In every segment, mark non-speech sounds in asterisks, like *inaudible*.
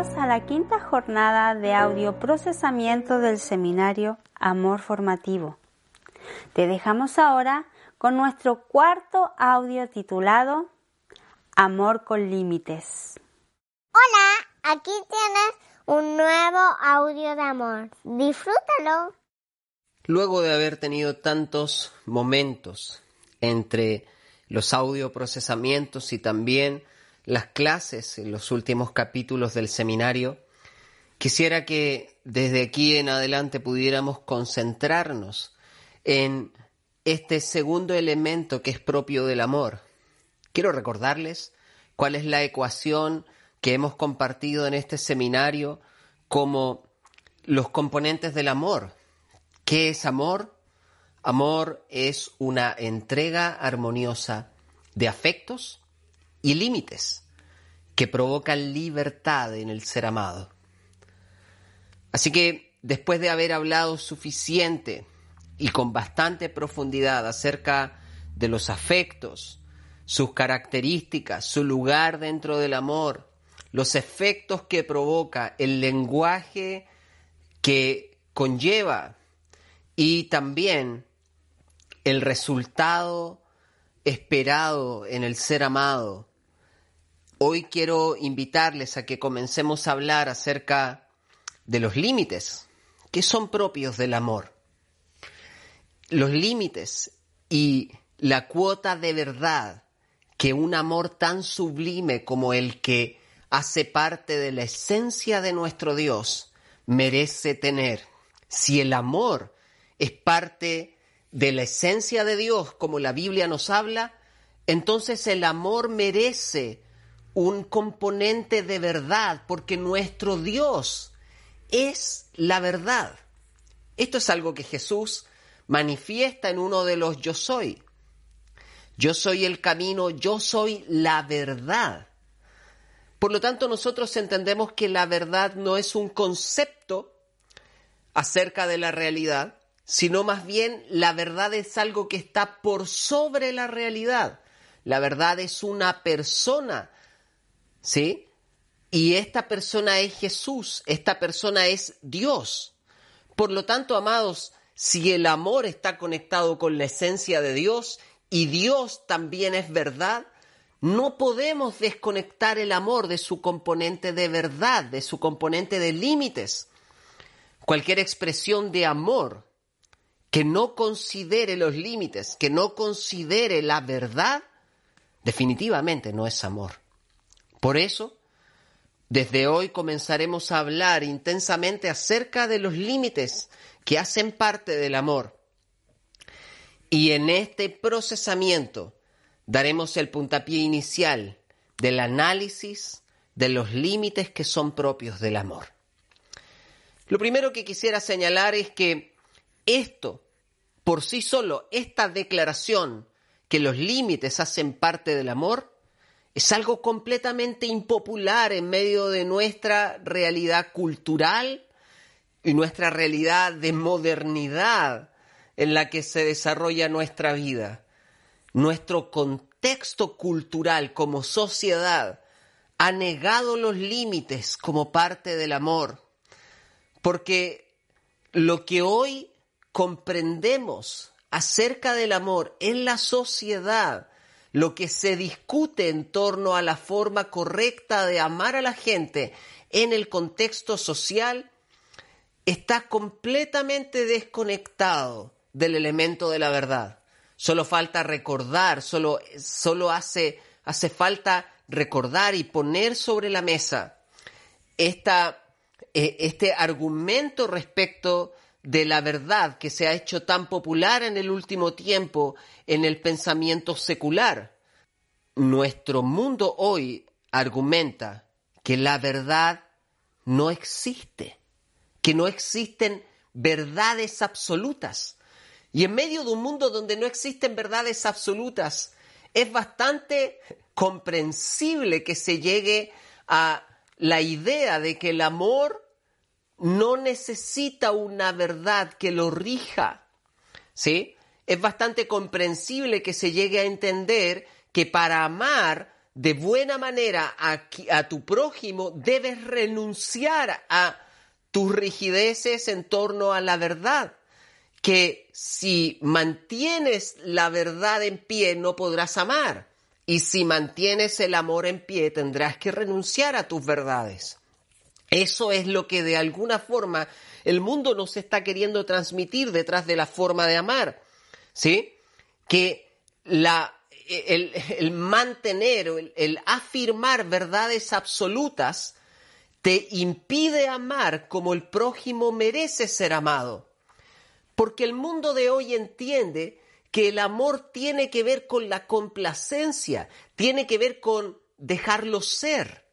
Bienvenidos a la quinta jornada de audio procesamiento del seminario Amor Formativo. Te dejamos ahora con nuestro cuarto audio titulado Amor con Límites. Hola, aquí tienes un nuevo audio de amor. Disfrútalo. Luego de haber tenido tantos momentos entre los audioprocesamientos y también las clases en los últimos capítulos del seminario, quisiera que desde aquí en adelante pudiéramos concentrarnos en este segundo elemento que es propio del amor. Quiero recordarles cuál es la ecuación que hemos compartido en este seminario como los componentes del amor. ¿Qué es amor? Amor es una entrega armoniosa de afectos y límites que provocan libertad en el ser amado. Así que después de haber hablado suficiente y con bastante profundidad acerca de los afectos, sus características, su lugar dentro del amor, los efectos que provoca, el lenguaje que conlleva y también el resultado esperado en el ser amado. Hoy quiero invitarles a que comencemos a hablar acerca de los límites que son propios del amor. Los límites y la cuota de verdad que un amor tan sublime como el que hace parte de la esencia de nuestro Dios merece tener. Si el amor es parte de la esencia de Dios, como la Biblia nos habla, entonces el amor merece un componente de verdad, porque nuestro Dios es la verdad. Esto es algo que Jesús manifiesta en uno de los yo soy. Yo soy el camino, yo soy la verdad. Por lo tanto, nosotros entendemos que la verdad no es un concepto acerca de la realidad, sino más bien la verdad es algo que está por sobre la realidad. La verdad es una persona, ¿sí? Y esta persona es Jesús, esta persona es Dios. Por lo tanto, amados, si el amor está conectado con la esencia de Dios y Dios también es verdad, no podemos desconectar el amor de su componente de verdad, de su componente de límites. Cualquier expresión de amor que no considere los límites, que no considere la verdad, definitivamente no es amor. Por eso, desde hoy comenzaremos a hablar intensamente acerca de los límites que hacen parte del amor. Y en este procesamiento daremos el puntapié inicial del análisis de los límites que son propios del amor. Lo primero que quisiera señalar es que esto, por sí solo, esta declaración que los límites hacen parte del amor, es algo completamente impopular en medio de nuestra realidad cultural y nuestra realidad de modernidad en la que se desarrolla nuestra vida. Nuestro contexto cultural como sociedad ha negado los límites como parte del amor, porque lo que hoy comprendemos acerca del amor en la sociedad, lo que se discute en torno a la forma correcta de amar a la gente en el contexto social, está completamente desconectado del elemento de la verdad. Solo falta recordar, solo, solo hace, hace falta recordar y poner sobre la mesa esta, eh, este argumento respecto de la verdad que se ha hecho tan popular en el último tiempo en el pensamiento secular. Nuestro mundo hoy argumenta que la verdad no existe, que no existen verdades absolutas. Y en medio de un mundo donde no existen verdades absolutas, es bastante comprensible que se llegue a la idea de que el amor no necesita una verdad que lo rija. ¿Sí? Es bastante comprensible que se llegue a entender que para amar de buena manera a, a tu prójimo, debes renunciar a tus rigideces en torno a la verdad. Que si mantienes la verdad en pie no podrás amar. Y si mantienes el amor en pie tendrás que renunciar a tus verdades. Eso es lo que de alguna forma el mundo nos está queriendo transmitir detrás de la forma de amar. ¿Sí? Que el, mantener, el, el afirmar verdades absolutas te impide amar como el prójimo merece ser amado. Porque el mundo de hoy entiende que el amor tiene que ver con la complacencia, tiene que ver con dejarlo ser,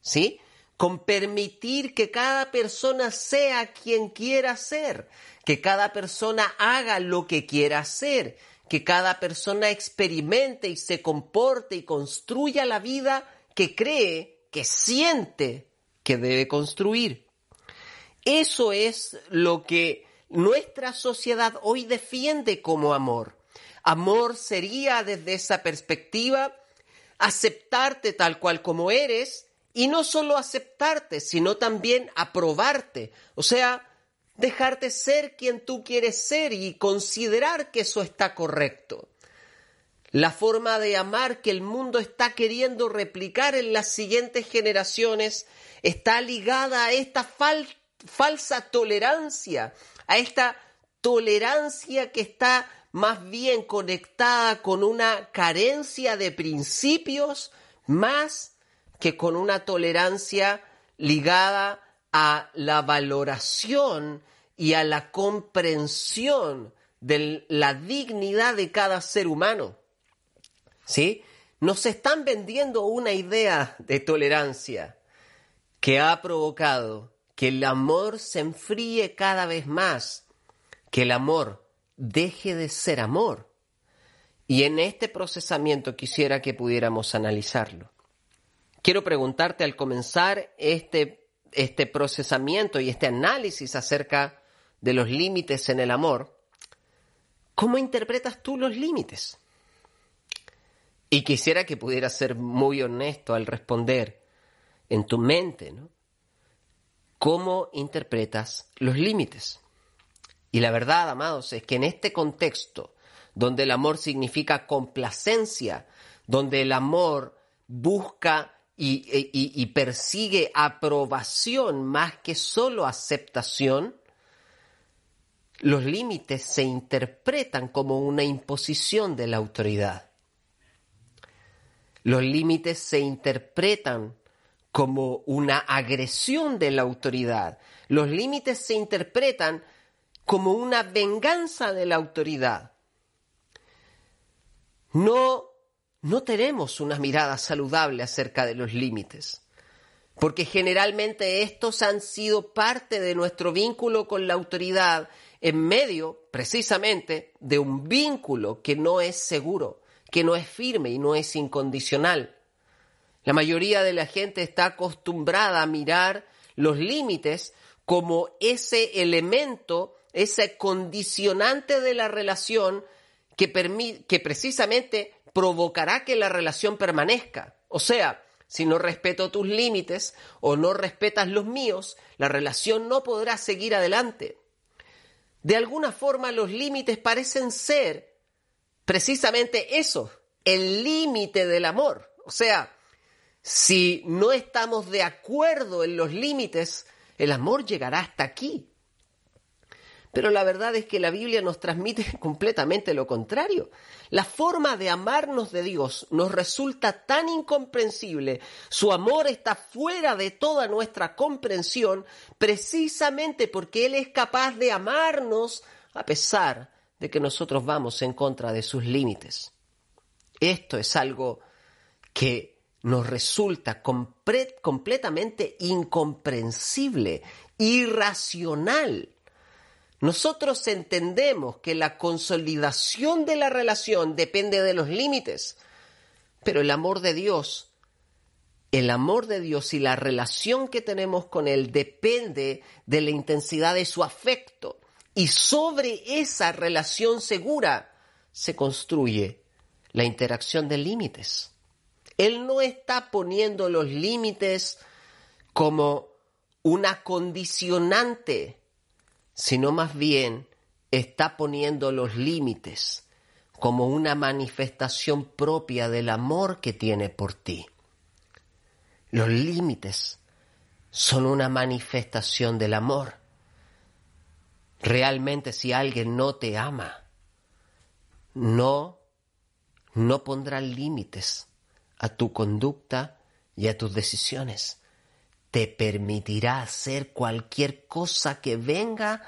¿sí? Con permitir que cada persona sea quien quiera ser, que cada persona haga lo que quiera hacer, que cada persona experimente y se comporte y construya la vida que cree, que siente que debe construir. Eso es lo que nuestra sociedad hoy defiende como amor. Amor sería desde esa perspectiva aceptarte tal cual como eres y no solo aceptarte, sino también aprobarte. O sea, dejarte ser quien tú quieres ser y considerar que eso está correcto. La forma de amar que el mundo está queriendo replicar en las siguientes generaciones está ligada a esta falsa tolerancia, a esta tolerancia que está más bien conectada con una carencia de principios más que con una tolerancia ligada a la valoración y a la comprensión de la dignidad de cada ser humano. ¿Sí? Nos están vendiendo una idea de tolerancia que ha provocado que el amor se enfríe cada vez más, que el amor deje de ser amor. Y en este procesamiento quisiera que pudiéramos analizarlo. Quiero preguntarte al comenzar este, este procesamiento y este análisis acerca de los límites en el amor, ¿cómo interpretas tú los límites? Y quisiera que pudieras ser muy honesto al responder en tu mente, ¿no? ¿Cómo interpretas los límites? Y la verdad, amados, es que en este contexto, donde el amor significa complacencia, donde el amor busca y, y, persigue aprobación más que solo aceptación, los límites se interpretan como una imposición de la autoridad. Los límites se interpretan como una agresión de la autoridad. Los límites se interpretan como una venganza de la autoridad. No, no tenemos una mirada saludable acerca de los límites, porque generalmente estos han sido parte de nuestro vínculo con la autoridad en medio, precisamente, de un vínculo que no es seguro que no es firme y no es incondicional. La mayoría de la gente está acostumbrada a mirar los límites como ese elemento, ese condicionante de la relación que, que precisamente provocará que la relación permanezca. O sea, si no respeto tus límites o no respetas los míos, la relación no podrá seguir adelante. De alguna forma los límites parecen ser precisamente eso, el límite del amor. O sea, si no estamos de acuerdo en los límites, el amor llegará hasta aquí. Pero la verdad es que la Biblia nos transmite *laughs* completamente lo contrario. La forma de amarnos de Dios nos resulta tan incomprensible, su amor está fuera de toda nuestra comprensión, precisamente porque Él es capaz de amarnos a pesar de que nosotros vamos en contra de sus límites. Esto es algo que nos resulta completamente incomprensible, irracional. Nosotros entendemos que la consolidación de la relación depende de los límites, pero el amor de Dios, el amor de Dios y la relación que tenemos con Él depende de la intensidad de su afecto, y sobre esa relación segura se construye la interacción de límites. Él no está poniendo los límites como una condicionante, sino más bien está poniendo los límites como una manifestación propia del amor que tiene por ti. Los límites son una manifestación del amor. Realmente si alguien no te ama, no, no pondrá límites a tu conducta y a tus decisiones. Te permitirá hacer cualquier cosa que venga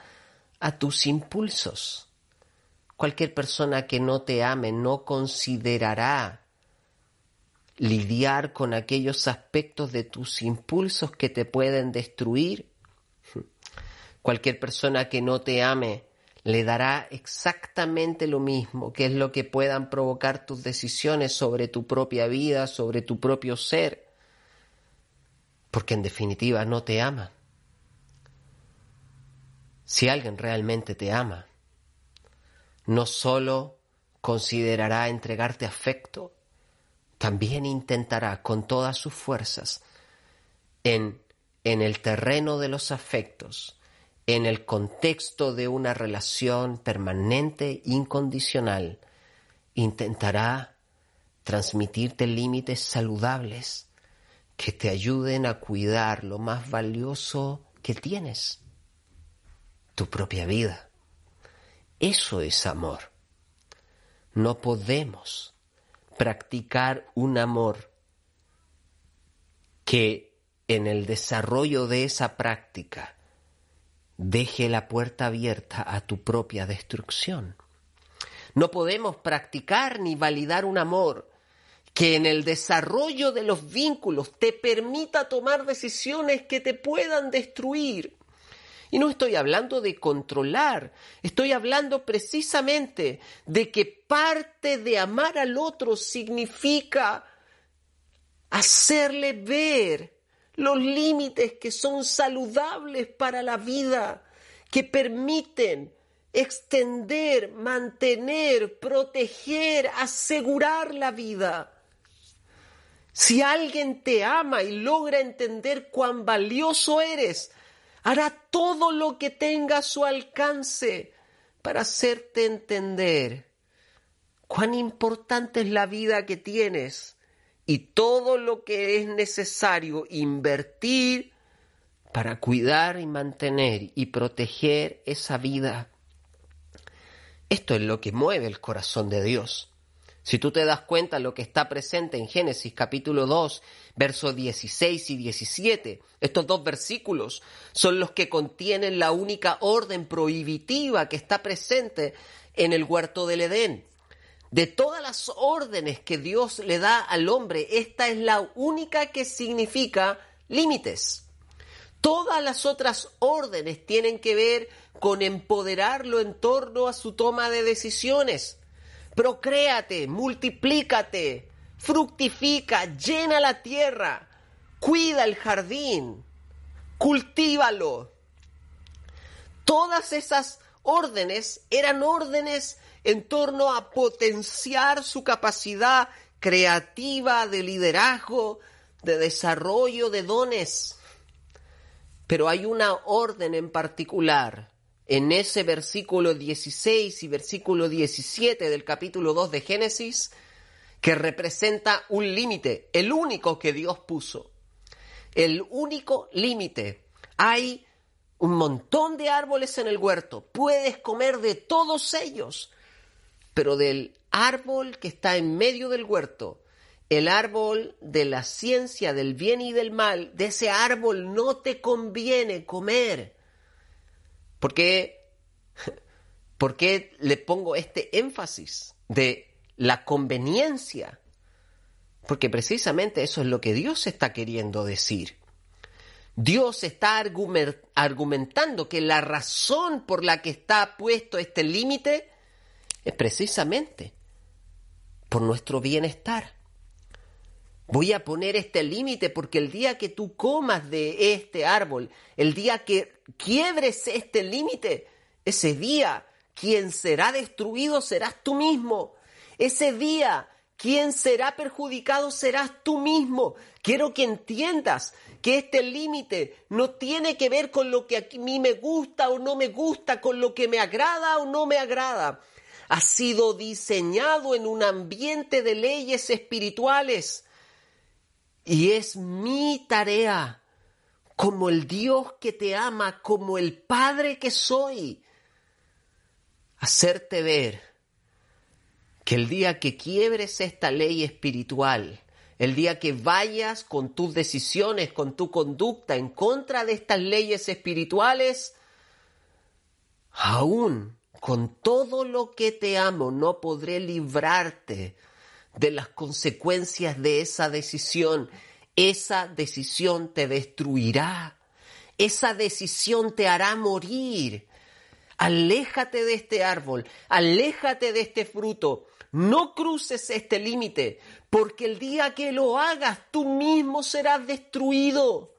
a tus impulsos. Cualquier persona que no te ame no considerará lidiar con aquellos aspectos de tus impulsos que te pueden destruir. Cualquier persona que no te ame le dará exactamente lo mismo, que es lo que puedan provocar tus decisiones sobre tu propia vida, sobre tu propio ser, porque en definitiva no te ama. Si alguien realmente te ama, no solo considerará entregarte afecto, también intentará con todas sus fuerzas en, en el terreno de los afectos, en el contexto de una relación permanente, incondicional, intentará transmitirte límites saludables que te ayuden a cuidar lo más valioso que tienes, tu propia vida. Eso es amor. No podemos practicar un amor que en el desarrollo de esa práctica deje la puerta abierta a tu propia destrucción. No podemos practicar ni validar un amor que en el desarrollo de los vínculos te permita tomar decisiones que te puedan destruir. Y no estoy hablando de controlar, estoy hablando precisamente de que parte de amar al otro significa hacerle ver los límites que son saludables para la vida, que permiten extender, mantener, proteger, asegurar la vida. Si alguien te ama y logra entender cuán valioso eres, hará todo lo que tenga a su alcance para hacerte entender cuán importante es la vida que tienes y todo lo que es necesario invertir para cuidar y mantener y proteger esa vida. Esto es lo que mueve el corazón de Dios. Si tú te das cuenta lo que está presente en Génesis capítulo 2, versos 16 y 17, estos dos versículos son los que contienen la única orden prohibitiva que está presente en el huerto del Edén. De todas las órdenes que Dios le da al hombre, esta es la única que significa límites. Todas las otras órdenes tienen que ver con empoderarlo en torno a su toma de decisiones procréate, multiplícate, fructifica, llena la tierra, cuida el jardín, cultívalo. Todas esas órdenes eran órdenes en torno a potenciar su capacidad creativa de liderazgo, de desarrollo de dones. Pero hay una orden en particular en ese versículo 16 y versículo 17 del capítulo 2 de Génesis, que representa un límite, el único que Dios puso. El único límite. Hay un montón de árboles en el huerto, puedes comer de todos ellos, pero del árbol que está en medio del huerto, el árbol de la ciencia del bien y del mal, de ese árbol no te conviene comer ¿Por qué, *laughs* ¿Por qué le pongo este énfasis de la conveniencia? Porque precisamente eso es lo que Dios está queriendo decir. Dios está argumentando que la razón por la que está puesto este límite es precisamente por nuestro bienestar. Voy a poner este límite porque el día que tú comas de este árbol, el día que quiebres este límite, ese día quien será destruido serás tú mismo. Ese día quien será perjudicado serás tú mismo. Quiero que entiendas que este límite no tiene que ver con lo que a mí me gusta o no me gusta, con lo que me agrada o no me agrada. Ha sido diseñado en un ambiente de leyes espirituales y es mi tarea como el Dios que te ama, como el Padre que soy, hacerte ver que el día que quiebres esta ley espiritual, el día que vayas con tus decisiones, con tu conducta en contra de estas leyes espirituales, aún con todo lo que te amo no podré librarte de las consecuencias de esa decisión esa decisión te destruirá. Esa decisión te hará morir. Aléjate de este árbol, aléjate de este fruto. No cruces este límite, porque el día que lo hagas tú mismo serás destruido.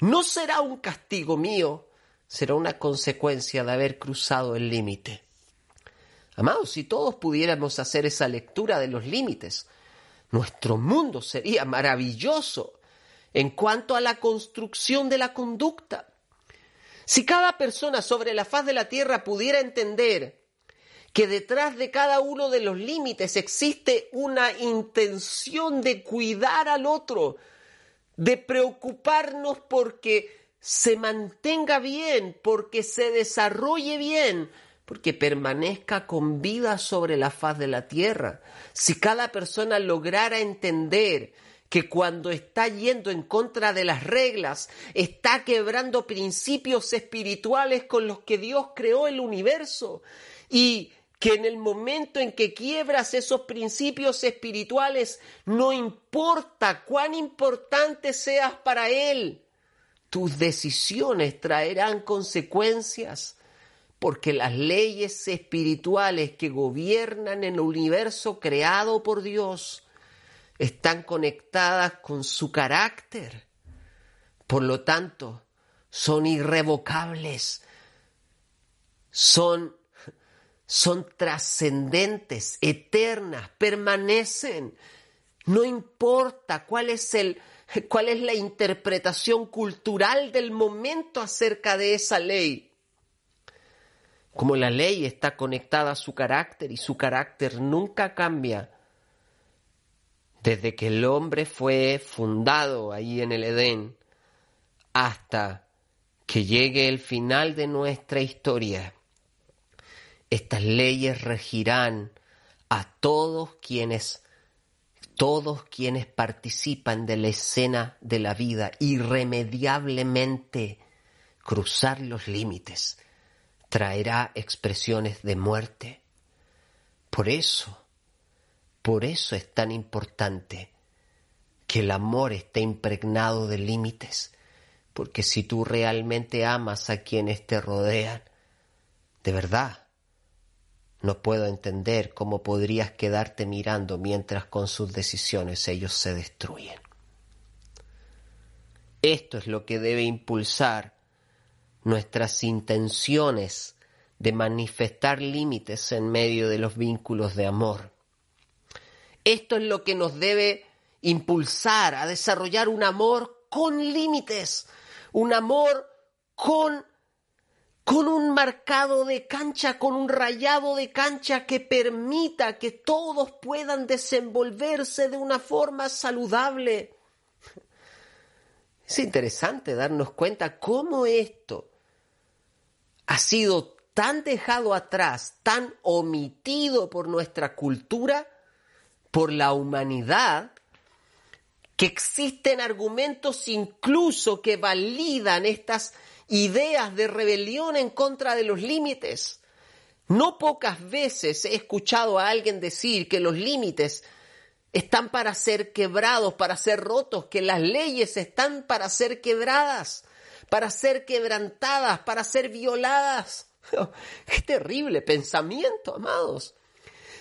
No será un castigo mío, será una consecuencia de haber cruzado el límite. Amados, si todos pudiéramos hacer esa lectura de los límites, nuestro mundo sería maravilloso en cuanto a la construcción de la conducta. Si cada persona sobre la faz de la tierra pudiera entender que detrás de cada uno de los límites existe una intención de cuidar al otro, de preocuparnos porque se mantenga bien, porque se desarrolle bien, porque permanezca con vida sobre la faz de la tierra. Si cada persona lograra entender que cuando está yendo en contra de las reglas, está quebrando principios espirituales con los que Dios creó el universo y que en el momento en que quiebras esos principios espirituales, no importa cuán importante seas para Él, tus decisiones traerán consecuencias porque las leyes espirituales que gobiernan el universo creado por Dios están conectadas con su carácter. Por lo tanto, son irrevocables, son, son trascendentes, eternas, permanecen. No importa cuál es el, cuál es la interpretación cultural del momento acerca de esa ley como la ley está conectada a su carácter y su carácter nunca cambia. Desde que el hombre fue fundado ahí en el Edén hasta que llegue el final de nuestra historia, estas leyes regirán a todos quienes todos quienes participan de la escena de la vida irremediablemente cruzar los límites traerá expresiones de muerte. Por eso, por eso es tan importante que el amor esté impregnado de límites, porque si tú realmente amas a quienes te rodean, de verdad, no puedo entender cómo podrías quedarte mirando mientras con sus decisiones ellos se destruyen. Esto es lo que debe impulsar nuestras intenciones de manifestar límites en medio de los vínculos de amor. Esto es lo que nos debe impulsar a desarrollar un amor con límites, un amor con con un marcado de cancha, con un rayado de cancha que permita que todos puedan desenvolverse de una forma saludable. Es interesante darnos cuenta cómo esto ha sido tan dejado atrás, tan omitido por nuestra cultura, por la humanidad, que existen argumentos incluso que validan estas ideas de rebelión en contra de los límites. No pocas veces he escuchado a alguien decir que los límites están para ser quebrados, para ser rotos, que las leyes están para ser quebradas para ser quebrantadas, para ser violadas. *laughs* Qué terrible pensamiento, amados.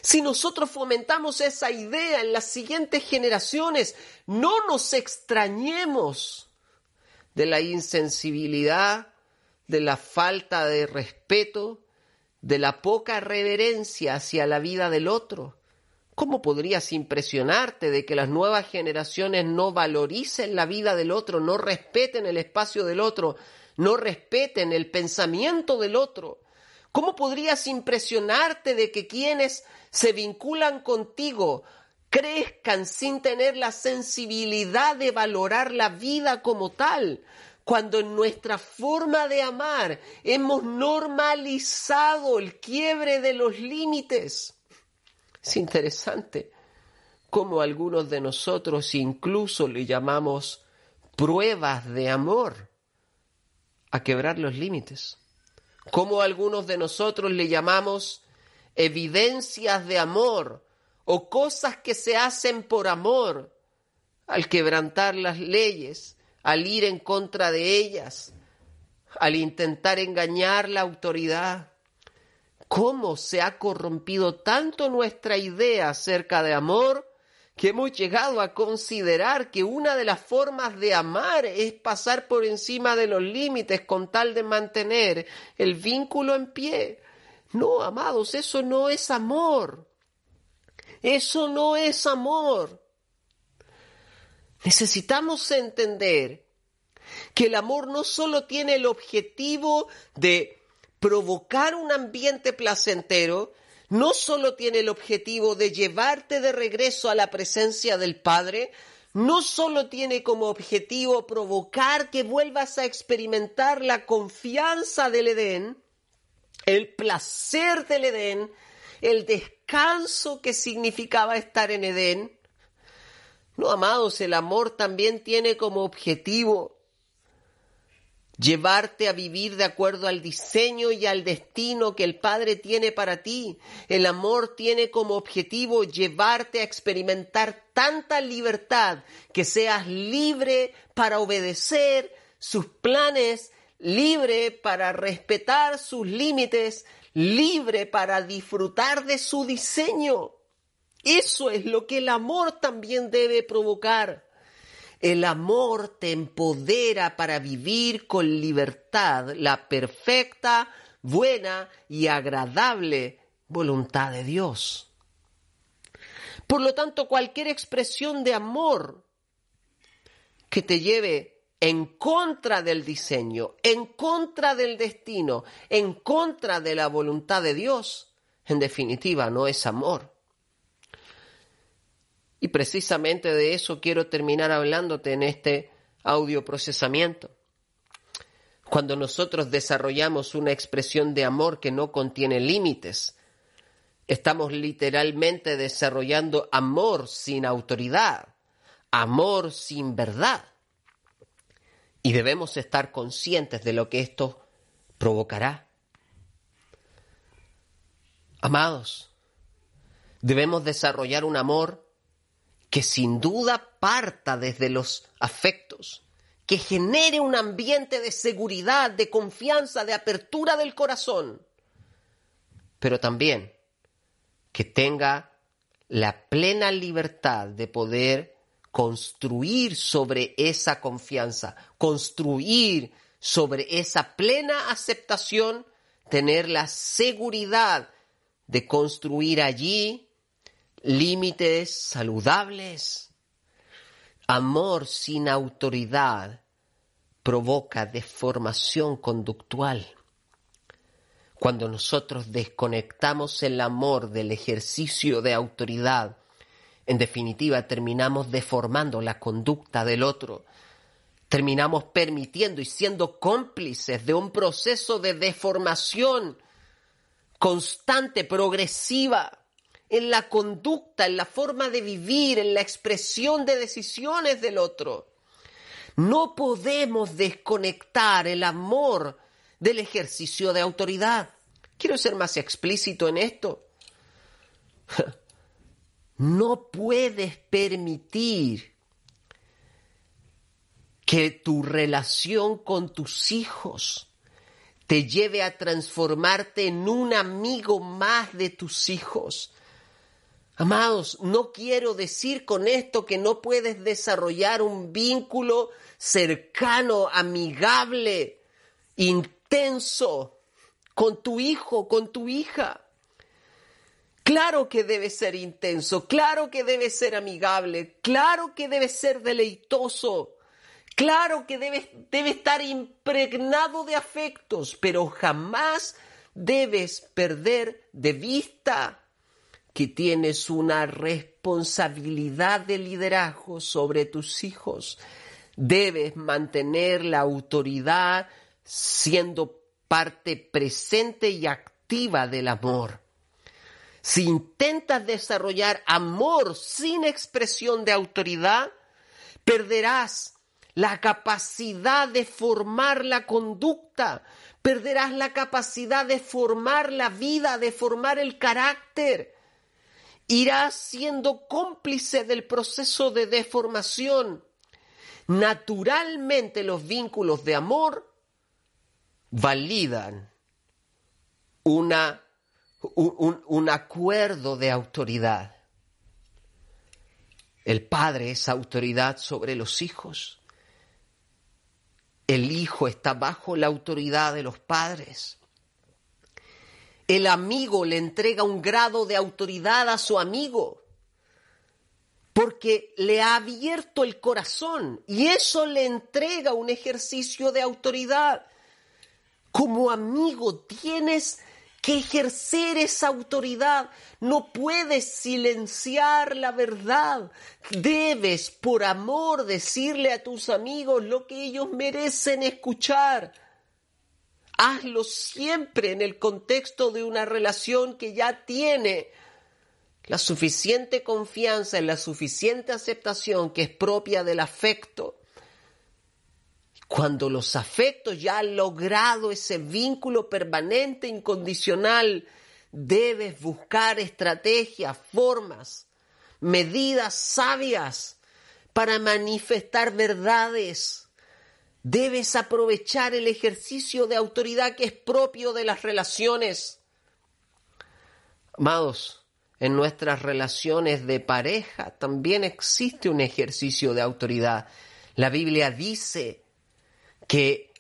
Si nosotros fomentamos esa idea en las siguientes generaciones, no nos extrañemos de la insensibilidad, de la falta de respeto, de la poca reverencia hacia la vida del otro, ¿Cómo podrías impresionarte de que las nuevas generaciones no valoricen la vida del otro, no respeten el espacio del otro, no respeten el pensamiento del otro? ¿Cómo podrías impresionarte de que quienes se vinculan contigo crezcan sin tener la sensibilidad de valorar la vida como tal? Cuando en nuestra forma de amar hemos normalizado el quiebre de los límites. Es interesante cómo algunos de nosotros incluso le llamamos pruebas de amor a quebrar los límites. Cómo algunos de nosotros le llamamos evidencias de amor o cosas que se hacen por amor al quebrantar las leyes, al ir en contra de ellas, al intentar engañar la autoridad cómo se ha corrompido tanto nuestra idea acerca de amor que hemos llegado a considerar que una de las formas de amar es pasar por encima de los límites con tal de mantener el vínculo en pie. No, amados, eso no es amor. Eso no es amor. Necesitamos entender que el amor no solo tiene el objetivo de provocar un ambiente placentero no solo tiene el objetivo de llevarte de regreso a la presencia del Padre, no solo tiene como objetivo provocar que vuelvas a experimentar la confianza del Edén, el placer del Edén, el descanso que significaba estar en Edén. No, amados, el amor también tiene como objetivo llevarte a vivir de acuerdo al diseño y al destino que el Padre tiene para ti. El amor tiene como objetivo llevarte a experimentar tanta libertad que seas libre para obedecer sus planes, libre para respetar sus límites, libre para disfrutar de su diseño. Eso es lo que el amor también debe provocar. El amor te empodera para vivir con libertad la perfecta, buena y agradable voluntad de Dios. Por lo tanto, cualquier expresión de amor que te lleve en contra del diseño, en contra del destino, en contra de la voluntad de Dios, en definitiva no es amor. Y precisamente de eso quiero terminar hablándote en este audio procesamiento. Cuando nosotros desarrollamos una expresión de amor que no contiene límites, estamos literalmente desarrollando amor sin autoridad, amor sin verdad. Y debemos estar conscientes de lo que esto provocará. Amados, debemos desarrollar un amor que sin duda parta desde los afectos, que genere un ambiente de seguridad, de confianza, de apertura del corazón, pero también que tenga la plena libertad de poder construir sobre esa confianza, construir sobre esa plena aceptación, tener la seguridad de construir allí límites saludables. Amor sin autoridad provoca deformación conductual. Cuando nosotros desconectamos el amor del ejercicio de autoridad, en definitiva terminamos deformando la conducta del otro. Terminamos permitiendo y siendo cómplices de un proceso de deformación constante, progresiva, en la conducta, en la forma de vivir, en la expresión de decisiones del otro. No podemos desconectar el amor del ejercicio de autoridad. Quiero ser más explícito en esto. *laughs* No puedes permitir que tu relación con tus hijos te lleve a transformarte en un amigo más de tus hijos. Amados, no quiero decir con esto que no puedes desarrollar un vínculo cercano, amigable, intenso con tu hijo, con tu hija. Claro que debe ser intenso, claro que debe ser amigable, claro que debe ser deleitoso, claro que debe, debe estar impregnado de afectos, pero jamás debes perder de vista que tienes una responsabilidad de liderazgo sobre tus hijos. Debes mantener la autoridad siendo parte presente y activa del amor. Si intentas desarrollar amor sin expresión de autoridad, perderás la capacidad de formar la conducta, perderás la capacidad de formar la vida, de formar el carácter. Irás siendo cómplice del proceso de deformación. Naturalmente los vínculos de amor validan un acuerdo de autoridad. El padre es autoridad sobre los hijos. El hijo está bajo la autoridad de los padres. El amigo le entrega un grado de autoridad a su amigo porque le ha abierto el corazón y eso le entrega un ejercicio de autoridad. Como amigo tienes que ejercer esa autoridad. No puedes silenciar la verdad. Debes, por amor, decirle a tus amigos lo que ellos merecen escuchar. Hazlo siempre en el contexto de una relación que ya tiene la suficiente confianza y la suficiente aceptación que es propia del afecto cuando los afectos ya han logrado ese vínculo permanente, incondicional, debes buscar estrategias, formas, medidas sabias para manifestar verdades. Debes aprovechar el ejercicio de autoridad que es propio de las relaciones. Amados, en nuestras relaciones de pareja también existe un ejercicio de autoridad. La Biblia dice que,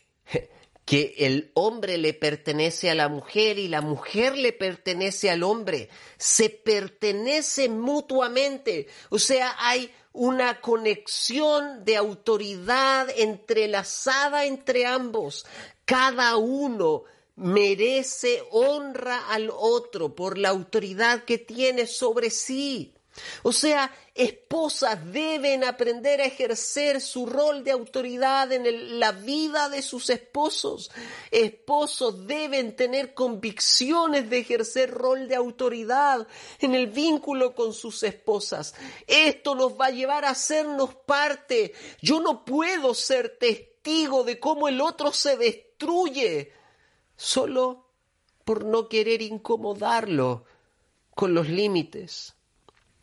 que el hombre le pertenece a la mujer y la mujer le pertenece al hombre. Se pertenecen mutuamente. O sea, hay una conexión de autoridad entrelazada entre ambos. Cada uno merece honra al otro por la autoridad que tiene sobre sí. O sea, esposas deben aprender a ejercer su rol de autoridad en la vida de sus esposos. Esposos deben tener convicciones de ejercer rol de autoridad en el vínculo con sus esposas. Esto nos va a llevar a hacernos parte. Yo no puedo ser testigo de cómo el otro se destruye solo por no querer incomodarlo con los límites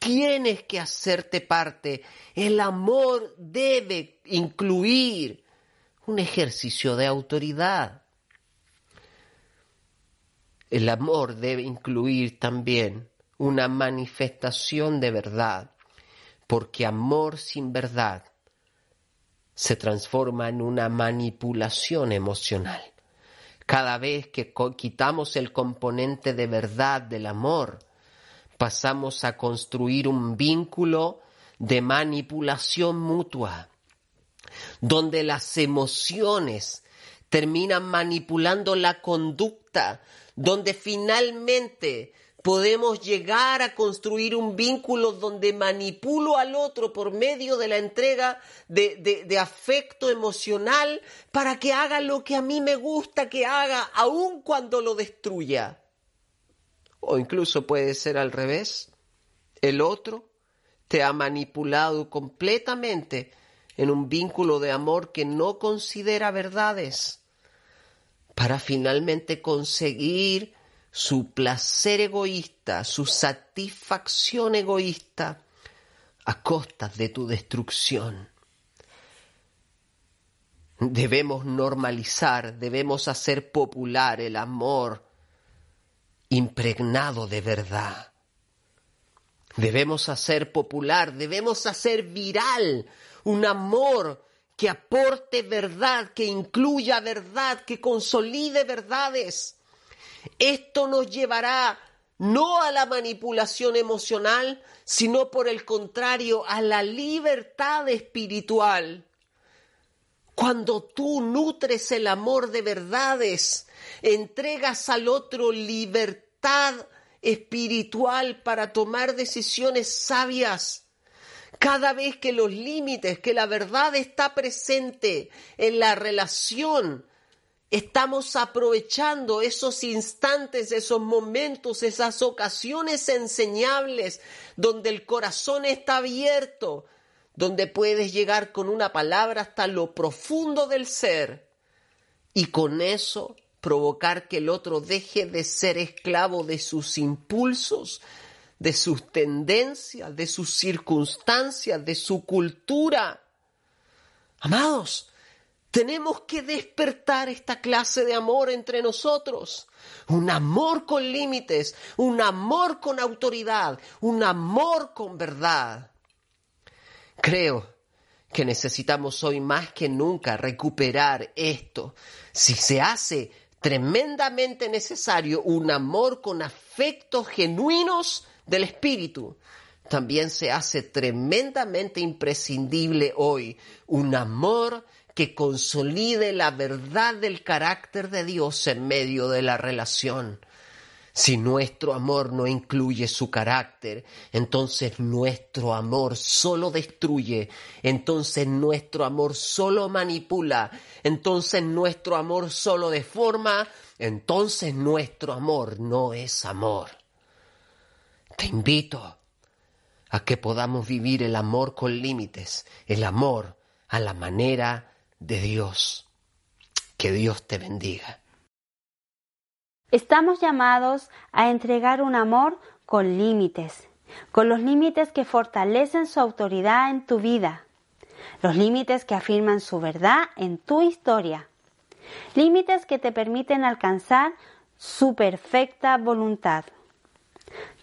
tienes que hacerte parte. El amor debe incluir un ejercicio de autoridad. El amor debe incluir también una manifestación de verdad, porque amor sin verdad se transforma en una manipulación emocional. Cada vez que quitamos el componente de verdad del amor, pasamos a construir un vínculo de manipulación mutua, donde las emociones terminan manipulando la conducta, donde finalmente podemos llegar a construir un vínculo donde manipulo al otro por medio de la entrega de, de, afecto emocional para que haga lo que a mí me gusta que haga, aun cuando lo destruya. O incluso puede ser al revés. El otro te ha manipulado completamente en un vínculo de amor que no considera verdades para finalmente conseguir su placer egoísta, su satisfacción egoísta a costas de tu destrucción. Debemos normalizar, debemos hacer popular el amor de verdad. Debemos hacer popular, debemos hacer viral un amor que aporte verdad, que incluya verdad, que consolide verdades. Esto nos llevará no a la manipulación emocional, sino por el contrario, a la libertad espiritual. Cuando tú nutres el amor de verdades, entregas al otro espiritual para tomar decisiones sabias. Cada vez que los límites, que la verdad está presente en la relación, estamos aprovechando esos instantes, esos momentos, esas ocasiones enseñables donde el corazón está abierto, donde puedes llegar con una palabra hasta lo profundo del ser y con eso provocar que el otro deje de ser esclavo de sus impulsos, de sus tendencias, de sus circunstancias, de su cultura. Amados, tenemos que despertar esta clase de amor entre nosotros. Un amor con límites, un amor con autoridad, un amor con verdad. Creo que necesitamos hoy más que nunca recuperar esto. Si se hace tremendamente necesario un amor con afectos genuinos del espíritu, también se hace tremendamente imprescindible hoy un amor que consolide la verdad del carácter de Dios en medio de la relación. Si nuestro amor no incluye su carácter, entonces nuestro amor solo destruye, entonces nuestro amor solo manipula, entonces nuestro amor solo deforma, entonces nuestro amor no es amor. Te invito a que podamos vivir el amor con límites, el amor a la manera de Dios. Que Dios te bendiga. Estamos llamados a entregar un amor con límites, con los límites que fortalecen su autoridad en tu vida, los límites que afirman su verdad en tu historia, límites que te permiten alcanzar su perfecta voluntad.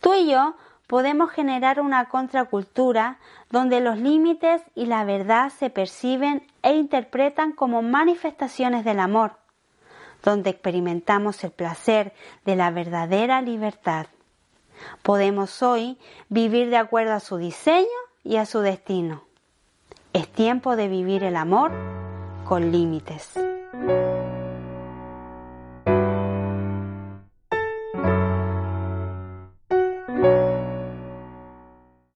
Tú y yo podemos generar una contracultura donde los límites y la verdad se perciben e interpretan como manifestaciones del amor donde experimentamos el placer de la verdadera libertad. Podemos hoy vivir de acuerdo a su diseño y a su destino. Es tiempo de vivir el amor con límites.